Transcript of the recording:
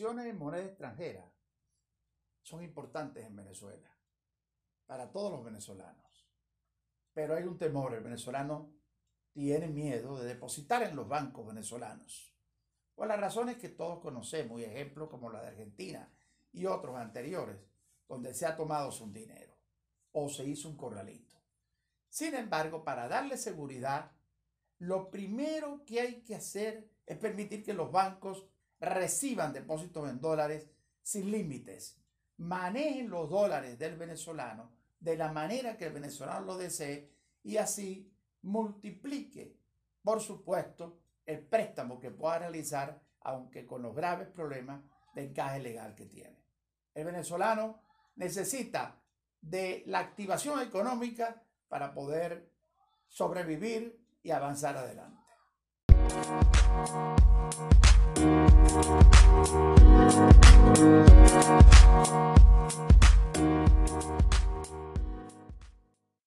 extranjera son importantes en Venezuela, para todos los venezolanos. Pero hay un temor, el venezolano tiene miedo de depositar en los bancos venezolanos. Por las razones que todos conocemos, y ejemplos como la de Argentina y otros anteriores, donde se ha tomado su dinero o se hizo un corralito. Sin embargo, para darle seguridad, lo primero que hay que hacer es permitir que los bancos reciban depósitos en dólares sin límites, manejen los dólares del venezolano de la manera que el venezolano lo desee y así multiplique, por supuesto, el préstamo que pueda realizar, aunque con los graves problemas de encaje legal que tiene. El venezolano necesita de la activación económica para poder sobrevivir y avanzar adelante.